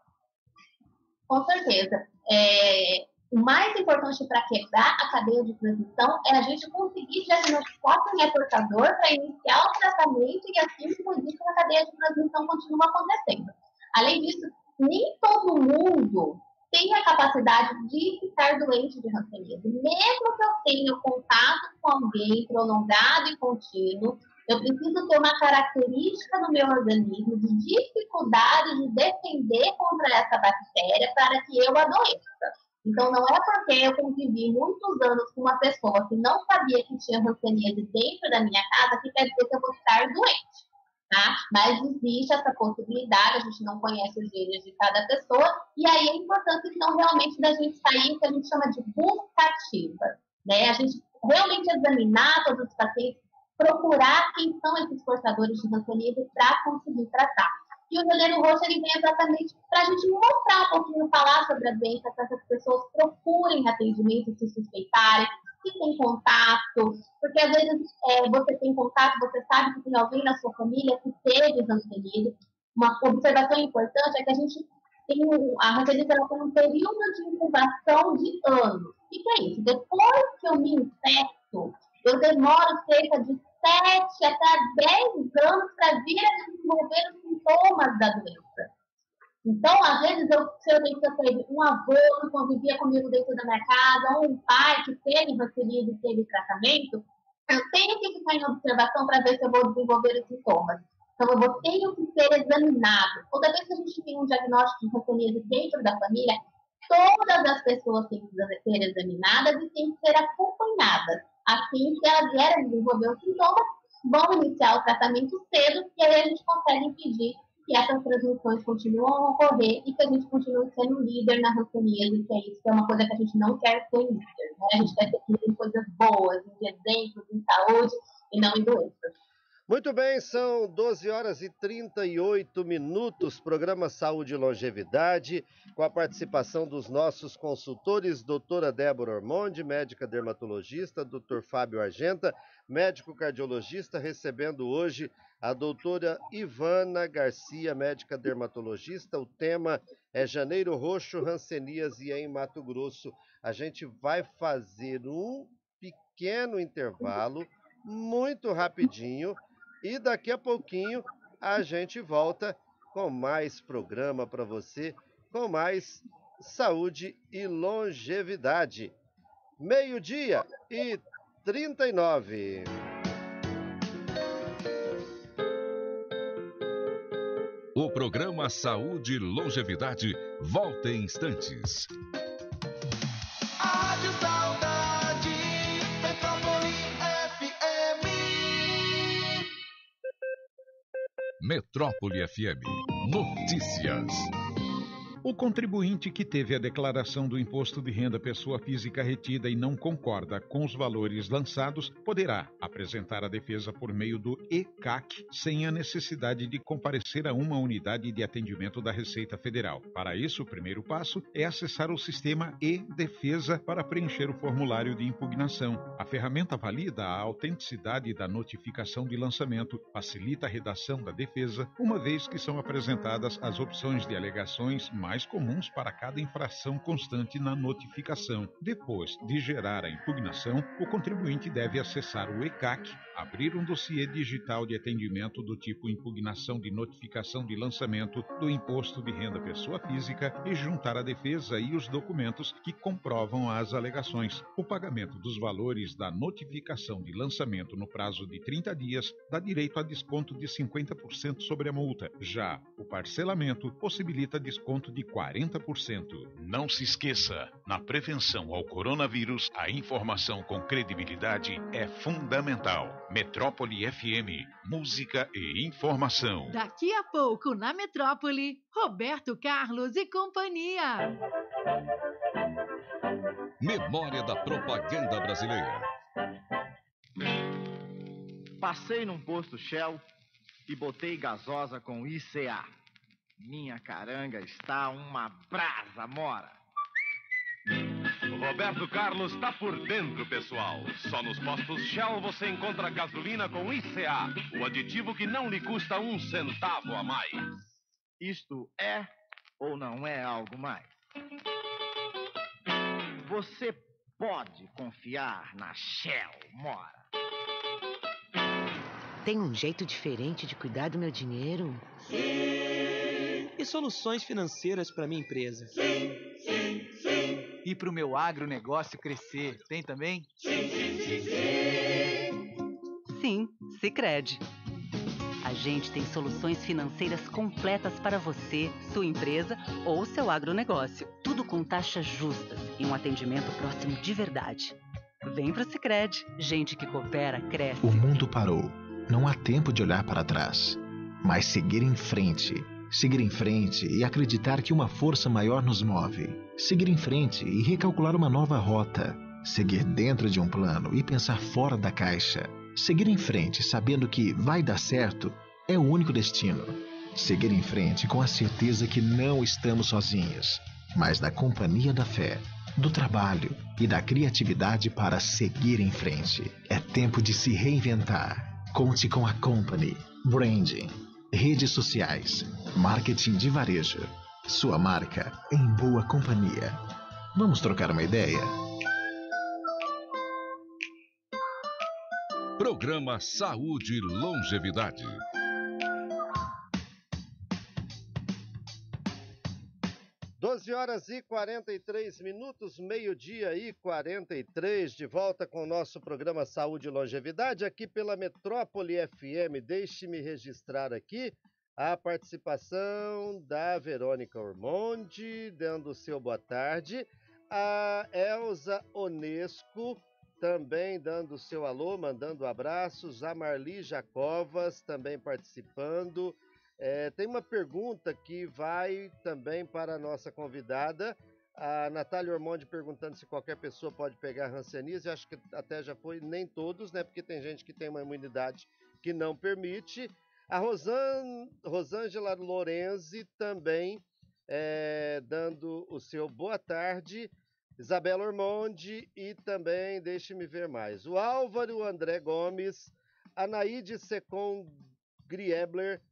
Com certeza. É, o mais importante para quebrar a cadeia de transmissão é a gente conseguir diagnosticar quem é portador para iniciar o tratamento e assim que a cadeia de transmissão continua acontecendo. Além disso, nem todo mundo tem a capacidade de ficar doente de hanseníase. Mesmo que eu tenha contato com alguém prolongado e contínuo, eu preciso ter uma característica no meu organismo de dificuldade de defender contra essa bactéria para que eu adoeça. Então, não é porque eu convivi muitos anos com uma pessoa que não sabia que tinha hanseníase dentro da minha casa que quer dizer que eu vou estar doente. Tá? Mas existe essa possibilidade, a gente não conhece os genes de cada pessoa, e aí é importante, então, realmente, da gente sair o que a gente chama de busca ativa. Né? A gente realmente examinar todos os pacientes, procurar quem são esses portadores de hanseníase para conseguir tratar. E o Janeiro Roxo ele vem exatamente para a gente mostrar um pouquinho, falar sobre a doença, para que as pessoas procurem atendimento se suspeitarem, que tem contato, porque às vezes é, você tem contato, você sabe que tem alguém na sua família que teve hanseníase. Uma observação importante é que a gente tem a hanseníase ela um período de incubação de anos. O que é isso? Depois que eu me infecto, eu demoro cerca de 7 até 10 anos para vir a desenvolver os sintomas da doença. Então, às vezes, eu, se eu tenho que teve um avô que convivia comigo dentro da minha casa, ou um pai que teve vacilina e teve tratamento, eu tenho que ficar em observação para ver se eu vou desenvolver os sintomas. Então, eu vou, tenho que ser examinado. Toda vez que a gente tem um diagnóstico de vacilina dentro da família, todas as pessoas têm que ser examinadas e têm que ser acompanhadas. Assim, se elas vierem desenvolver os sintomas, vão iniciar o tratamento cedo e aí a gente consegue impedir que essas transmissões continuam a ocorrer e que a gente continue sendo líder na ranceníase, que é isso, que é uma coisa que a gente não quer ser líder. Né? A gente quer ser líder em coisas boas, em exemplos, em saúde e não em doenças. Muito bem, são 12 horas e 38 minutos, programa Saúde e Longevidade, com a participação dos nossos consultores, doutora Débora Ormonde, médica dermatologista, doutor Fábio Argenta, médico cardiologista, recebendo hoje a doutora Ivana Garcia, médica dermatologista. O tema é Janeiro Roxo, Rancenias e em Mato Grosso. A gente vai fazer um pequeno intervalo, muito rapidinho, e daqui a pouquinho a gente volta com mais programa para você, com mais saúde e longevidade. Meio-dia e 39. O programa Saúde e Longevidade volta em instantes. Metrópole FM. Notícias. O contribuinte que teve a declaração do imposto de renda pessoa física retida e não concorda com os valores lançados poderá apresentar a defesa por meio do ECAC sem a necessidade de comparecer a uma unidade de atendimento da Receita Federal. Para isso, o primeiro passo é acessar o sistema e-Defesa para preencher o formulário de impugnação. A ferramenta valida a autenticidade da notificação de lançamento, facilita a redação da defesa, uma vez que são apresentadas as opções de alegações mais mais comuns para cada infração constante na notificação. Depois de gerar a impugnação, o contribuinte deve acessar o ECAC, abrir um dossiê digital de atendimento do tipo impugnação de notificação de lançamento do imposto de renda pessoa física e juntar a defesa e os documentos que comprovam as alegações. O pagamento dos valores da notificação de lançamento no prazo de 30 dias dá direito a desconto de 50% sobre a multa. Já o parcelamento possibilita desconto de 40%. Não se esqueça, na prevenção ao coronavírus, a informação com credibilidade é fundamental. Metrópole FM, música e informação. Daqui a pouco, na Metrópole, Roberto Carlos e companhia. Memória da propaganda brasileira. Passei num posto Shell e botei gasosa com ICA. Minha caranga está uma brasa mora. Roberto Carlos está por dentro, pessoal. Só nos postos Shell você encontra gasolina com ICA, o aditivo que não lhe custa um centavo a mais. Isto é ou não é algo mais? Você pode confiar na Shell, Mora. Tem um jeito diferente de cuidar do meu dinheiro? E soluções financeiras para minha empresa? Sim, sim, sim. E para o meu agronegócio crescer, tem também? Sim, sim, sim, sim. Sim, Sicredi. A gente tem soluções financeiras completas para você, sua empresa ou seu agronegócio. Tudo com taxas justas e um atendimento próximo de verdade. Vem pro Sicredi. Gente que coopera cresce. O mundo parou. Não há tempo de olhar para trás, mas seguir em frente. Seguir em frente e acreditar que uma força maior nos move. Seguir em frente e recalcular uma nova rota. Seguir dentro de um plano e pensar fora da caixa. Seguir em frente sabendo que vai dar certo é o único destino. Seguir em frente com a certeza que não estamos sozinhos, mas na companhia da fé, do trabalho e da criatividade para seguir em frente. É tempo de se reinventar. Conte com a Company. Branding, redes sociais, marketing de varejo. Sua marca em boa companhia. Vamos trocar uma ideia? Programa Saúde e Longevidade. Doze horas e 43 minutos, meio-dia e 43, de volta com o nosso programa Saúde e Longevidade, aqui pela Metrópole FM. Deixe-me registrar aqui a participação da Verônica Ormonde, dando seu boa tarde, a Elza Onesco, também dando seu alô, mandando abraços, a Marli Jacovas também participando. É, tem uma pergunta que vai também para a nossa convidada, a Natália Ormonde perguntando se qualquer pessoa pode pegar Hanseníase. Acho que até já foi, nem todos, né? Porque tem gente que tem uma imunidade que não permite. A Rosan, Rosângela Lorenzi também é, dando o seu boa tarde. Isabela Ormonde e também, deixe-me ver mais, o Álvaro André Gomes, a Naide Secon Griebler,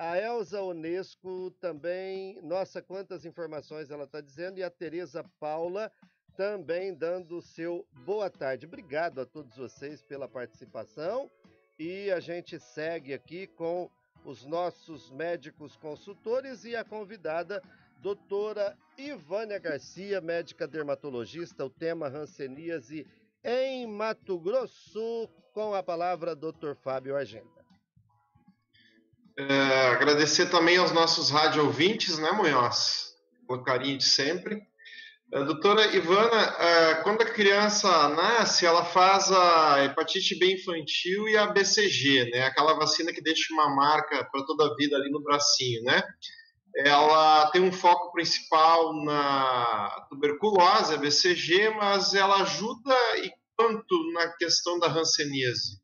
a Elza Onesco também, nossa, quantas informações ela está dizendo, e a Tereza Paula também dando o seu boa tarde. Obrigado a todos vocês pela participação e a gente segue aqui com os nossos médicos consultores e a convidada doutora Ivânia Garcia, médica dermatologista, o tema Hanseníase em Mato Grosso, com a palavra doutor Fábio Argenta. É, agradecer também aos nossos rádio ouvintes, né, Munhoz? Com carinho de sempre. É, doutora Ivana, é, quando a criança nasce, ela faz a hepatite B infantil e a BCG, né? Aquela vacina que deixa uma marca para toda a vida ali no bracinho, né? Ela tem um foco principal na tuberculose, a BCG, mas ela ajuda e quanto na questão da hanseníase?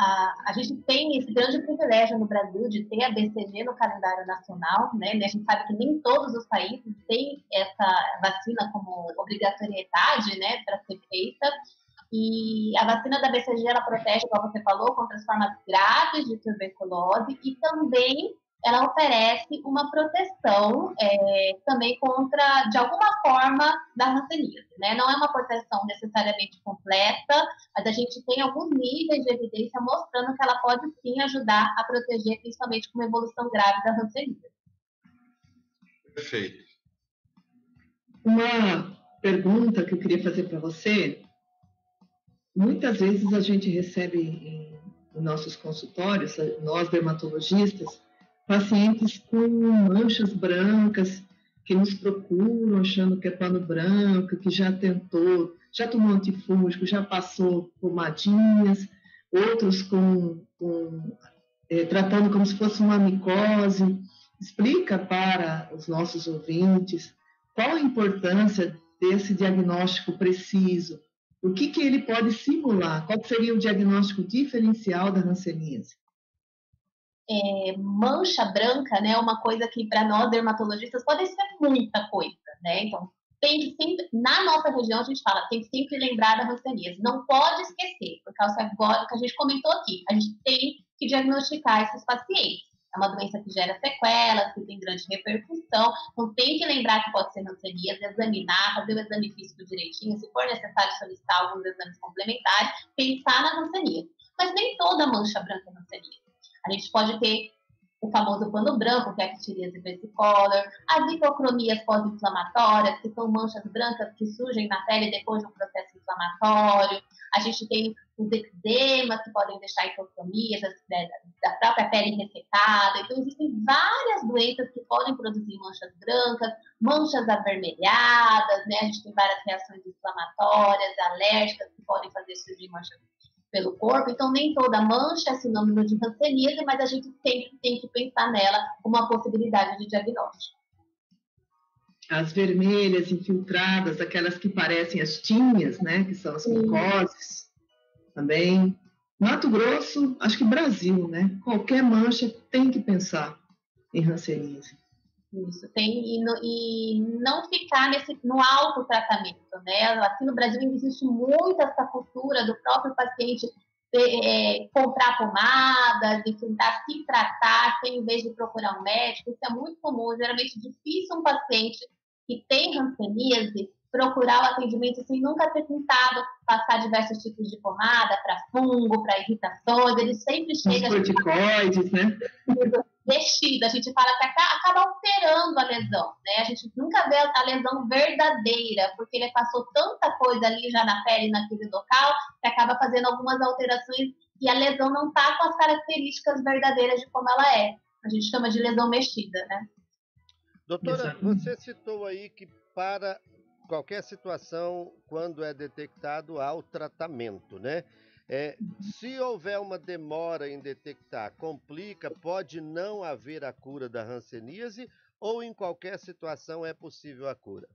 A, a gente tem esse grande privilégio no Brasil de ter a BCG no calendário nacional, né? A gente sabe que nem todos os países têm essa vacina como obrigatoriedade, né, para ser feita. E a vacina da BCG ela protege, como você falou, contra as formas graves de tuberculose e também ela oferece uma proteção é, também contra, de alguma forma, da hanseníase. Né? Não é uma proteção necessariamente completa, mas a gente tem alguns níveis de evidência mostrando que ela pode sim ajudar a proteger, principalmente com uma evolução grave da hanseníase. Perfeito. Uma pergunta que eu queria fazer para você. Muitas vezes a gente recebe em nossos consultórios, nós dermatologistas, pacientes com manchas brancas que nos procuram achando que é pano branco, que já tentou, já tomou antifúngico, já passou pomadinhas, outros com, com é, tratando como se fosse uma micose. Explica para os nossos ouvintes qual a importância desse diagnóstico preciso, o que, que ele pode simular, qual seria o diagnóstico diferencial da hanseníase é, mancha branca, né, uma coisa que para nós dermatologistas pode ser muita coisa, né? Então, tem que sempre, na nossa região a gente fala, tem que sempre lembrar da hanseníase, não pode esquecer, por causa agora que a gente comentou aqui, a gente tem que diagnosticar esses pacientes. É uma doença que gera sequelas, que tem grande repercussão, então tem que lembrar que pode ser hanseníase, examinar, fazer o exame físico direitinho, se for necessário solicitar alguns exames complementares, pensar na hanseníase. Mas nem toda mancha branca é hanseníase. A gente pode ter o famoso pano branco, que é a ptiríase versicolor, as hipocromias pós-inflamatórias, que são manchas brancas que surgem na pele depois de um processo inflamatório. A gente tem os eczemas, que podem deixar hipocromias né, da própria pele ressecada. Então, existem várias doenças que podem produzir manchas brancas, manchas avermelhadas, né? A gente tem várias reações inflamatórias, alérgicas, que podem fazer surgir manchas pelo corpo, então nem toda mancha é sinônimo de hanseníase, mas a gente sempre tem que pensar nela como uma possibilidade de diagnóstico. As vermelhas infiltradas, aquelas que parecem as tinhas, né, que são as micoses, também. Mato Grosso, acho que Brasil, né? Qualquer mancha tem que pensar em hanseníase. Isso, tem, e, no, e não ficar nesse, no autotratamento, né? Aqui no Brasil existe muito essa cultura do próprio paciente é, comprar pomadas e tentar se tratar sem, em vez de procurar um médico. Isso é muito comum, geralmente é difícil um paciente que tem hanseníase procurar o atendimento sem nunca ter tentado passar diversos tipos de pomada para fungo, para irritações. Ele sempre chega. Os corticoides, né? Vestido. A gente fala que acaba alterando a lesão, né? A gente nunca vê a lesão verdadeira, porque ele passou tanta coisa ali já na pele, naquele local, que acaba fazendo algumas alterações e a lesão não está com as características verdadeiras de como ela é. A gente chama de lesão mexida, né? Doutora, você citou aí que para qualquer situação, quando é detectado, há o tratamento, né? É, se houver uma demora em detectar, complica, pode não haver a cura da hanseníase ou em qualquer situação é possível a cura?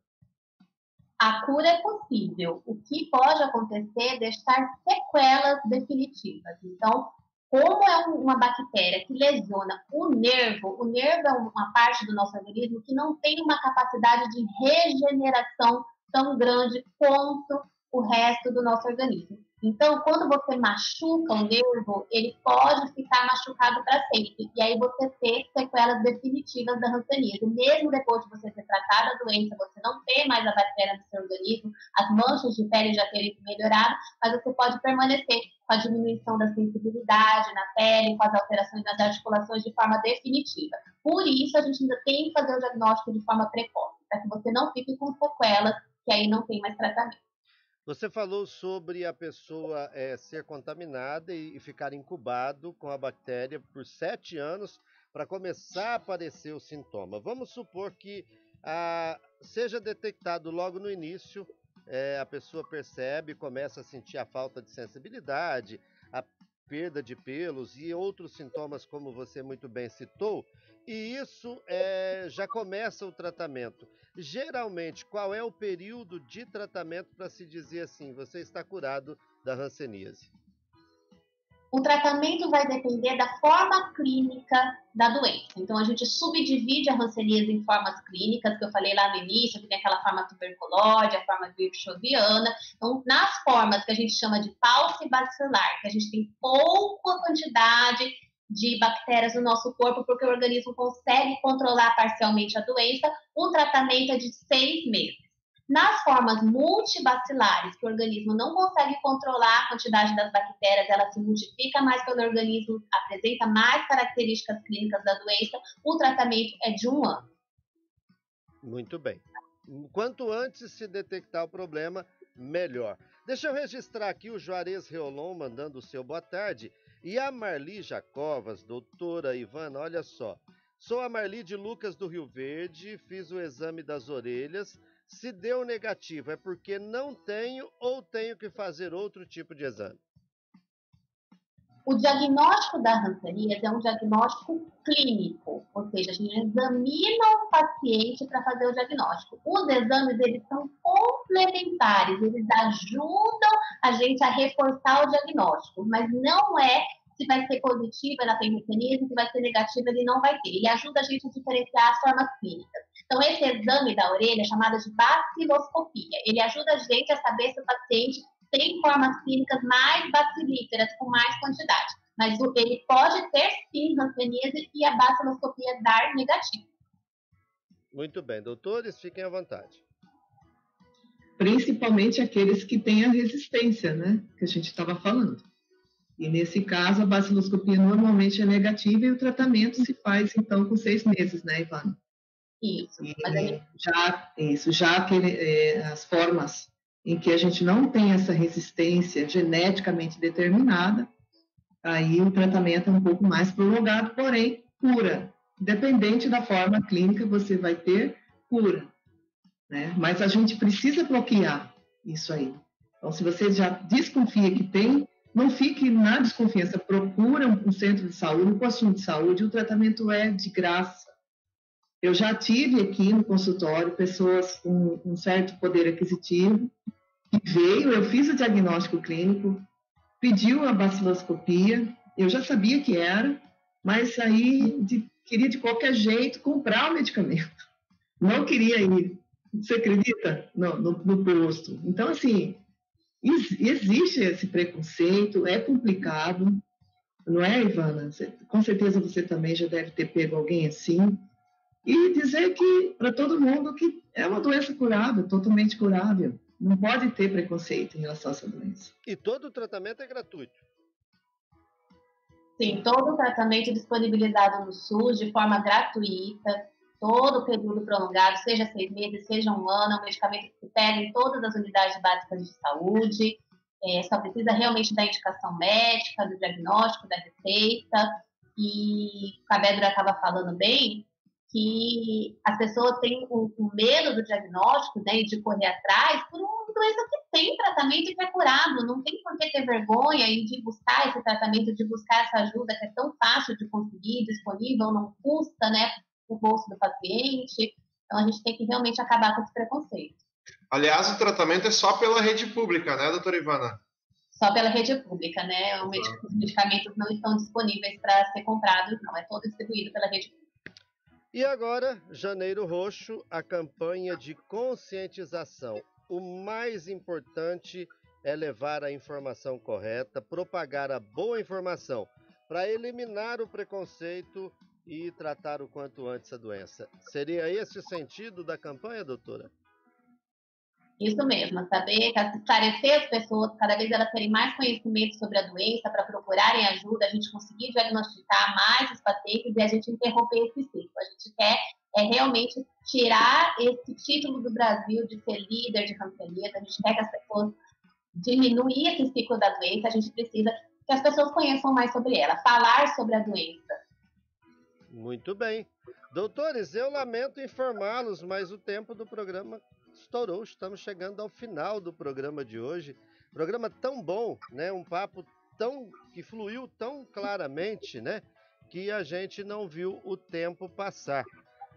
A cura é possível. O que pode acontecer é deixar sequelas definitivas. Então, como é uma bactéria que lesiona o nervo, o nervo é uma parte do nosso organismo que não tem uma capacidade de regeneração tão grande quanto o resto do nosso organismo. Então, quando você machuca o nervo, ele pode ficar machucado para sempre. E aí você ter sequelas definitivas da hanseníase. Mesmo depois de você ter tratado a doença, você não ter mais a bactéria no seu organismo, as manchas de pele já terem melhorado, mas você pode permanecer com a diminuição da sensibilidade na pele, com as alterações nas articulações de forma definitiva. Por isso, a gente ainda tem que fazer o diagnóstico de forma precoce, para que você não fique com sequelas, que aí não tem mais tratamento. Você falou sobre a pessoa é, ser contaminada e, e, ficar incubado com a bactéria por sete anos para começar a aparecer o sintoma. Vamos supor que ah, seja detectado logo no início, é, a pessoa percebe, começa a sentir a falta de sensibilidade, perda de pelos e outros sintomas, como você muito bem citou, e isso é, já começa o tratamento. Geralmente, qual é o período de tratamento para se dizer assim, você está curado da hanseníase? O tratamento vai depender da forma clínica da doença. Então, a gente subdivide a hanseníase em formas clínicas, que eu falei lá no início, que tem aquela forma tuberculose, a forma virchoviana. Então, nas formas que a gente chama de falcibacilar, que a gente tem pouca quantidade de bactérias no nosso corpo, porque o organismo consegue controlar parcialmente a doença, o tratamento é de seis meses. Nas formas multibacilares, que o organismo não consegue controlar a quantidade das bactérias, ela se multiplica mais pelo organismo, apresenta mais características clínicas da doença, o tratamento é de um ano. Muito bem. Quanto antes se detectar o problema, melhor. Deixa eu registrar aqui o Juarez Reolon mandando o seu boa tarde. E a Marli Jacovas, doutora Ivana, olha só. Sou a Marli de Lucas do Rio Verde, fiz o exame das orelhas. Se deu negativo, é porque não tenho ou tenho que fazer outro tipo de exame? O diagnóstico da hanseníase é um diagnóstico clínico, ou seja, a gente examina o paciente para fazer o diagnóstico. Os exames, eles são complementares, eles ajudam a gente a reforçar o diagnóstico, mas não é se vai ser positiva, ela tem hanseníase, se vai ser negativa, ele não vai ter. Ele ajuda a gente a diferenciar as formas clínicas. Então, esse exame da orelha é chamado de baciloscopia. Ele ajuda a gente a saber se o paciente tem formas clínicas mais bacilíferas, com mais quantidade. Mas ele pode ter sim hanseníase e a baciloscopia dar negativo. Muito bem, doutores, fiquem à vontade. Principalmente aqueles que têm a resistência, né? Que a gente estava falando. E nesse caso, a baciloscopia normalmente é negativa e o tratamento se faz então com seis meses, né, Ivana? Isso. Já, isso, já aquele, é, as formas em que a gente não tem essa resistência geneticamente determinada, aí o tratamento é um pouco mais prolongado, porém cura. Independente da forma clínica, você vai ter cura. Né? Mas a gente precisa bloquear isso aí. Então, se você já desconfia que tem, não fique na desconfiança, procura um centro de saúde, um postinho de saúde, o tratamento é de graça. Eu já tive aqui no consultório pessoas com um certo poder aquisitivo que veio, eu fiz o diagnóstico clínico, pediu a baciloscopia, eu já sabia que era, mas aí de, queria de qualquer jeito comprar o medicamento. Não queria ir, você acredita? No, no, no posto. Então, assim, existe esse preconceito, é complicado, não é, Ivana? Com certeza você também já deve ter pego alguém assim. E dizer que, para todo mundo, que é uma doença curável, totalmente curável. Não pode ter preconceito em relação a essa doença. E todo o tratamento é gratuito? Sim, todo o tratamento é disponibilizado no SUS de forma gratuita todo o período prolongado, seja seis meses, seja um ano, é um medicamento que se pega em todas as unidades básicas de saúde, é, só precisa realmente da indicação médica, do diagnóstico, da receita, e a Bédora estava falando bem, que as pessoas têm o, o medo do diagnóstico, né, e de correr atrás por uma doença que tem tratamento e que é curado, não tem por que ter vergonha e de buscar esse tratamento, de buscar essa ajuda que é tão fácil de conseguir, disponível, não custa, né, o bolso do paciente. Então, a gente tem que realmente acabar com esse preconceito. Aliás, o tratamento é só pela rede pública, né, doutora Ivana? Só pela rede pública, né? Os medicamentos não estão disponíveis para ser comprados, não. É todo distribuído pela rede pública. E agora, Janeiro Roxo, a campanha de conscientização. O mais importante é levar a informação correta, propagar a boa informação para eliminar o preconceito e tratar o quanto antes a doença. Seria esse o sentido da campanha, doutora? Isso mesmo, saber esclarecer as pessoas, cada vez elas terem mais conhecimento sobre a doença, para procurarem ajuda, a gente conseguir diagnosticar mais os pacientes e a gente interromper esse ciclo. A gente quer é realmente tirar esse título do Brasil de ser líder de campeonato, a gente quer que as pessoas diminuir esse ciclo da doença, a gente precisa que as pessoas conheçam mais sobre ela, falar sobre a doença. Muito bem. Doutores, eu lamento informá-los, mas o tempo do programa estourou. Estamos chegando ao final do programa de hoje. Programa tão bom, né? Um papo tão que fluiu tão claramente, né? Que a gente não viu o tempo passar.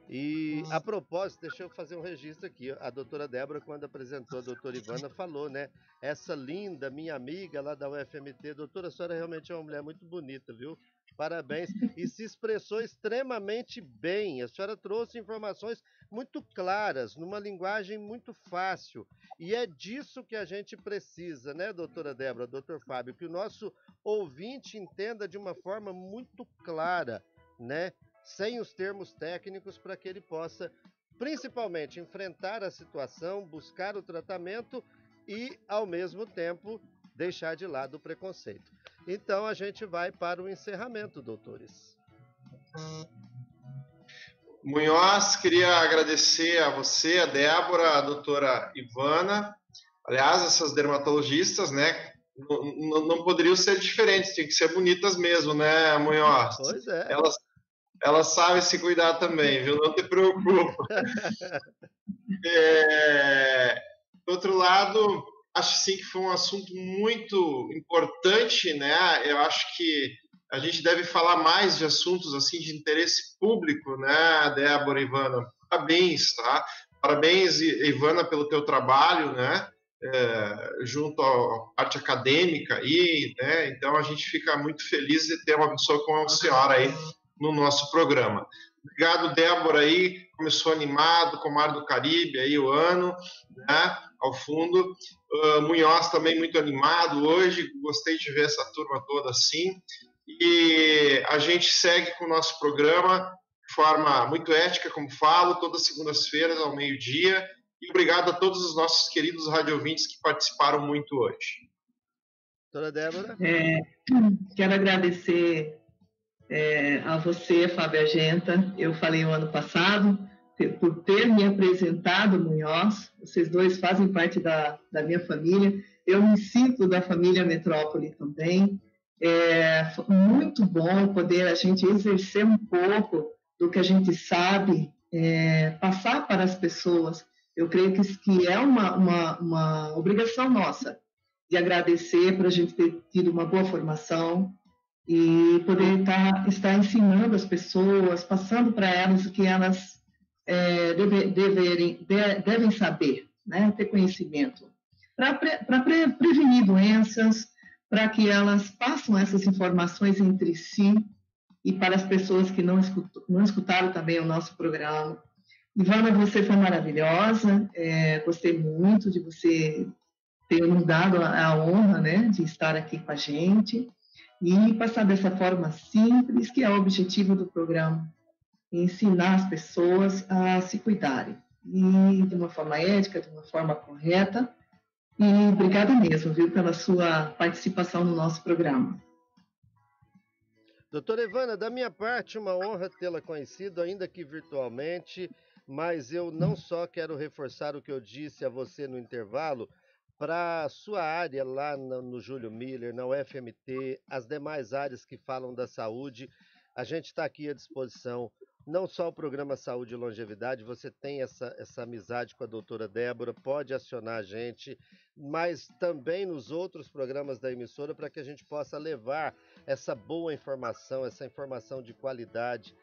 E a propósito, deixa eu fazer um registro aqui. A doutora Débora, quando apresentou a doutora Ivana, falou, né? Essa linda, minha amiga lá da UFMT, doutora, a senhora realmente é uma mulher muito bonita, viu? Parabéns. E se expressou extremamente bem. A senhora trouxe informações muito claras, numa linguagem muito fácil. E é disso que a gente precisa, né, doutora Débora, doutor Fábio? Que o nosso ouvinte entenda de uma forma muito clara, né? sem os termos técnicos, para que ele possa, principalmente, enfrentar a situação, buscar o tratamento e, ao mesmo tempo, deixar de lado o preconceito. Então, a gente vai para o encerramento, doutores. Munhoz, queria agradecer a você, a Débora, a doutora Ivana. Aliás, essas dermatologistas, né, não, não, poderiam ser diferentes, tinham que ser bonitas mesmo, né, Munhoz? Pois é. Elas, ela sabe se cuidar também, viu? Não te preocupa. é, do outro lado, acho sim que foi um assunto muito importante, né? Eu acho que a gente deve falar mais de assuntos assim de interesse público, né, Débora, Ivana? Parabéns, tá? Parabéns, Ivana, pelo teu trabalho, né? É, junto à parte acadêmica aí, né? Então a gente fica muito feliz de ter uma pessoa como a senhora aí no nosso programa. Obrigado, Débora, aí, começou animado com o Mar do Caribe, aí o ano, né, ao fundo. Uh, Munhoz também muito animado hoje, gostei de ver essa turma toda assim. E a gente segue com o nosso programa de forma muito ética, como falo, todas as segundas-feiras ao meio-dia. E obrigado a todos os nossos queridos radiovintes que participaram muito hoje. Doutora Débora? É, quero agradecer é, a você, Fábio Agenta. Eu falei o ano passado, por ter me apresentado Munhoz. Vocês dois fazem parte da, da minha família. Eu me sinto da família Metrópole também. É muito bom poder a gente exercer um pouco do que a gente sabe, é, passar para as pessoas. Eu creio que, que é uma, uma, uma obrigação nossa de agradecer por a gente ter tido uma boa formação, e poder estar, estar ensinando as pessoas, passando para elas o que elas é, deve, deverem, de, devem saber, né? ter conhecimento, para pre, prevenir doenças, para que elas passem essas informações entre si e para as pessoas que não, escutou, não escutaram também o nosso programa. Ivana, você foi maravilhosa, é, gostei muito de você ter nos dado a, a honra né, de estar aqui com a gente e passar dessa forma simples, que é o objetivo do programa, ensinar as pessoas a se cuidarem e de uma forma ética, de uma forma correta. E obrigada mesmo, viu, pela sua participação no nosso programa. Doutora Ivana, da minha parte, uma honra tê-la conhecido, ainda que virtualmente, mas eu não só quero reforçar o que eu disse a você no intervalo, para sua área lá no, no Júlio Miller, na UFMT, as demais áreas que falam da saúde, a gente está aqui à disposição. Não só o programa Saúde e Longevidade, você tem essa, essa amizade com a doutora Débora, pode acionar a gente, mas também nos outros programas da emissora para que a gente possa levar essa boa informação, essa informação de qualidade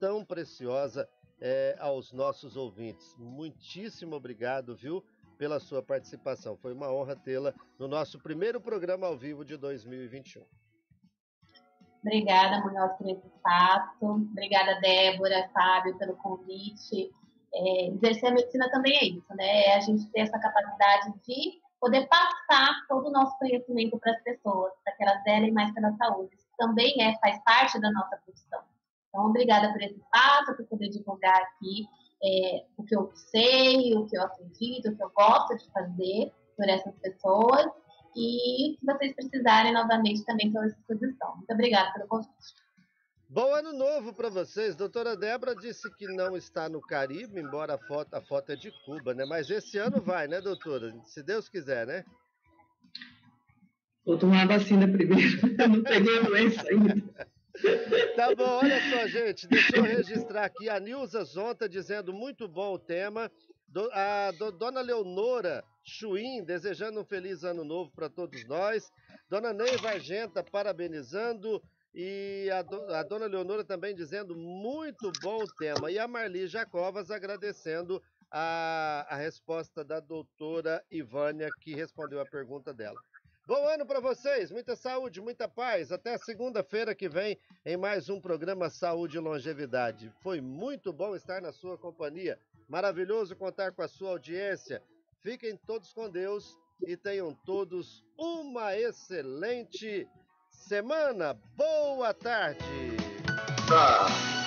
tão preciosa é, aos nossos ouvintes. Muitíssimo obrigado, viu? Pela sua participação. Foi uma honra tê-la no nosso primeiro programa ao vivo de 2021. Obrigada, Munhoz, por esse espaço. Obrigada, Débora, Fábio, pelo convite. É, exercer a medicina também é isso, né? É a gente ter essa capacidade de poder passar todo o nosso conhecimento para as pessoas, para que elas zelem mais pela saúde. Isso também é, faz parte da nossa profissão. Então, obrigada por esse espaço, por poder divulgar aqui é, o que eu sei, o que eu acredito, o que eu gosto de fazer por essas pessoas. E se vocês precisarem, novamente, também estou à disposição. Muito obrigada pelo convite. Bom ano novo para vocês. Doutora Débora disse que não está no Caribe, embora a foto, a foto é de Cuba, né? Mas esse ano vai, né, doutora? Se Deus quiser, né? Vou tomar a vacina primeiro. Eu não peguei a doença ainda. Tá bom, olha só, gente. Deixa eu registrar aqui a Nilza Zonta dizendo muito bom o tema. Do, a do, Dona Leonora Chuim desejando um feliz ano novo para todos nós. Dona Neiva Argenta parabenizando. E a, do, a, dona Leonora também dizendo muito bom o tema. E a Marli Jacovas agradecendo a, a resposta da doutora Ivânia, que respondeu a pergunta dela. Bom ano para vocês, muita saúde, muita paz. Até segunda-feira que vem em mais um programa Saúde e Longevidade. Foi muito bom estar na sua companhia. Maravilhoso contar com a sua audiência. Fiquem todos com Deus e tenham todos uma excelente semana. Boa tarde. Tá.